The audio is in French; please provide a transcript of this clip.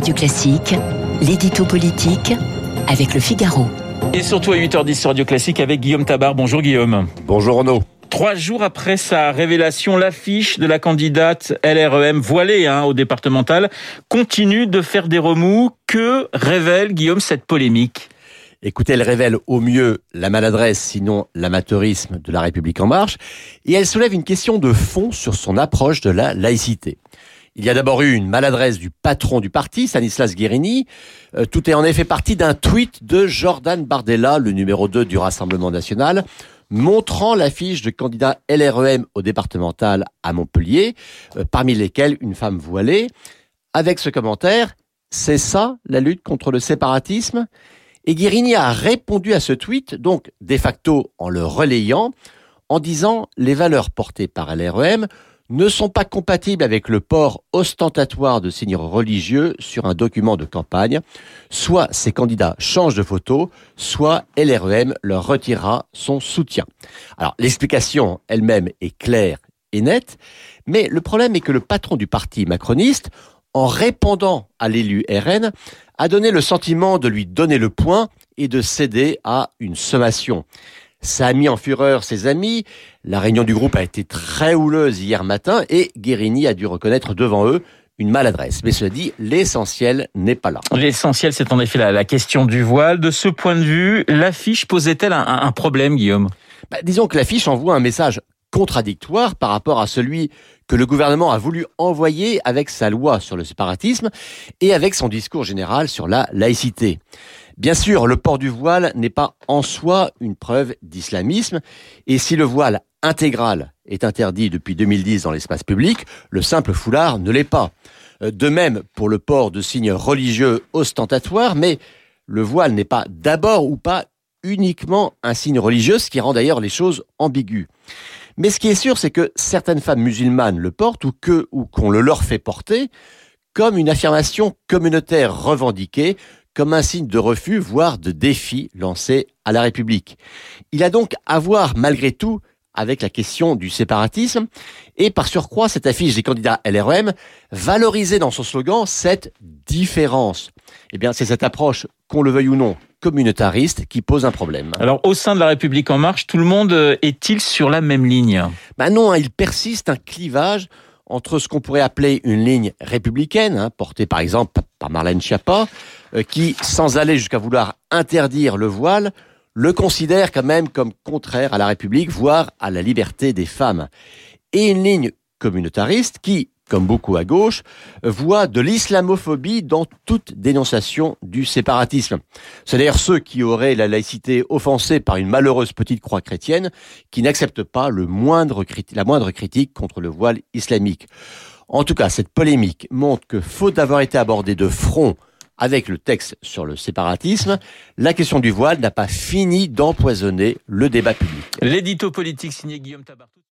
Radio Classique, l'édito politique avec le Figaro. Et surtout à 8h10 sur Radio Classique avec Guillaume Tabar. Bonjour Guillaume. Bonjour Renaud. Trois jours après sa révélation, l'affiche de la candidate LREM voilée hein, au départemental continue de faire des remous. Que révèle Guillaume cette polémique? Écoutez, elle révèle au mieux la maladresse, sinon l'amateurisme de la République en marche, et elle soulève une question de fond sur son approche de la laïcité. Il y a d'abord eu une maladresse du patron du parti, Stanislas Guérini. Euh, tout est en effet parti d'un tweet de Jordan Bardella, le numéro 2 du Rassemblement national, montrant l'affiche de candidat LREM au départemental à Montpellier, euh, parmi lesquels une femme voilée, avec ce commentaire, c'est ça la lutte contre le séparatisme? Et Guérini a répondu à ce tweet, donc de facto en le relayant, en disant les valeurs portées par LREM ne sont pas compatibles avec le port ostentatoire de signes religieux sur un document de campagne. Soit ces candidats changent de photo, soit LREM leur retirera son soutien. Alors l'explication elle-même est claire et nette, mais le problème est que le patron du parti macroniste, en répondant à l'élu RN, a donné le sentiment de lui donner le point et de céder à une sommation. Ça a mis en fureur ses amis. La réunion du groupe a été très houleuse hier matin et Guérini a dû reconnaître devant eux une maladresse. Mais cela dit, l'essentiel n'est pas là. L'essentiel, c'est en effet la, question du voile. De ce point de vue, l'affiche posait-elle un, problème, Guillaume? Bah, Disons que l'affiche envoie un message contradictoire par rapport à celui que le gouvernement a voulu envoyer avec sa loi sur le séparatisme et avec son discours général sur la laïcité. Bien sûr, le port du voile n'est pas en soi une preuve d'islamisme, et si le voile intégral est interdit depuis 2010 dans l'espace public, le simple foulard ne l'est pas. Euh, de même pour le port de signes religieux ostentatoires, mais le voile n'est pas d'abord ou pas uniquement un signe religieux, ce qui rend d'ailleurs les choses ambiguës. Mais ce qui est sûr, c'est que certaines femmes musulmanes le portent ou que ou qu'on le leur fait porter comme une affirmation communautaire revendiquée comme un signe de refus, voire de défi lancé à la République. Il a donc à voir malgré tout avec la question du séparatisme et par surcroît cette affiche des candidats LREM valorisait dans son slogan cette différence. Eh bien, c'est cette approche, qu'on le veuille ou non, communautariste qui pose un problème. Alors, au sein de la République en marche, tout le monde euh, est-il sur la même ligne? Ben non, hein, il persiste un clivage entre ce qu'on pourrait appeler une ligne républicaine, hein, portée par exemple par Marlène Schiappa, euh, qui, sans aller jusqu'à vouloir interdire le voile, le considère quand même comme contraire à la République, voire à la liberté des femmes. Et une ligne communautariste qui, comme beaucoup à gauche, voit de l'islamophobie dans toute dénonciation du séparatisme. C'est d'ailleurs ceux qui auraient la laïcité offensée par une malheureuse petite croix chrétienne qui n'acceptent pas le moindre, la moindre critique contre le voile islamique. En tout cas, cette polémique montre que, faute d'avoir été abordée de front avec le texte sur le séparatisme, la question du voile n'a pas fini d'empoisonner le débat public. L'édito politique signé Guillaume Tabartou.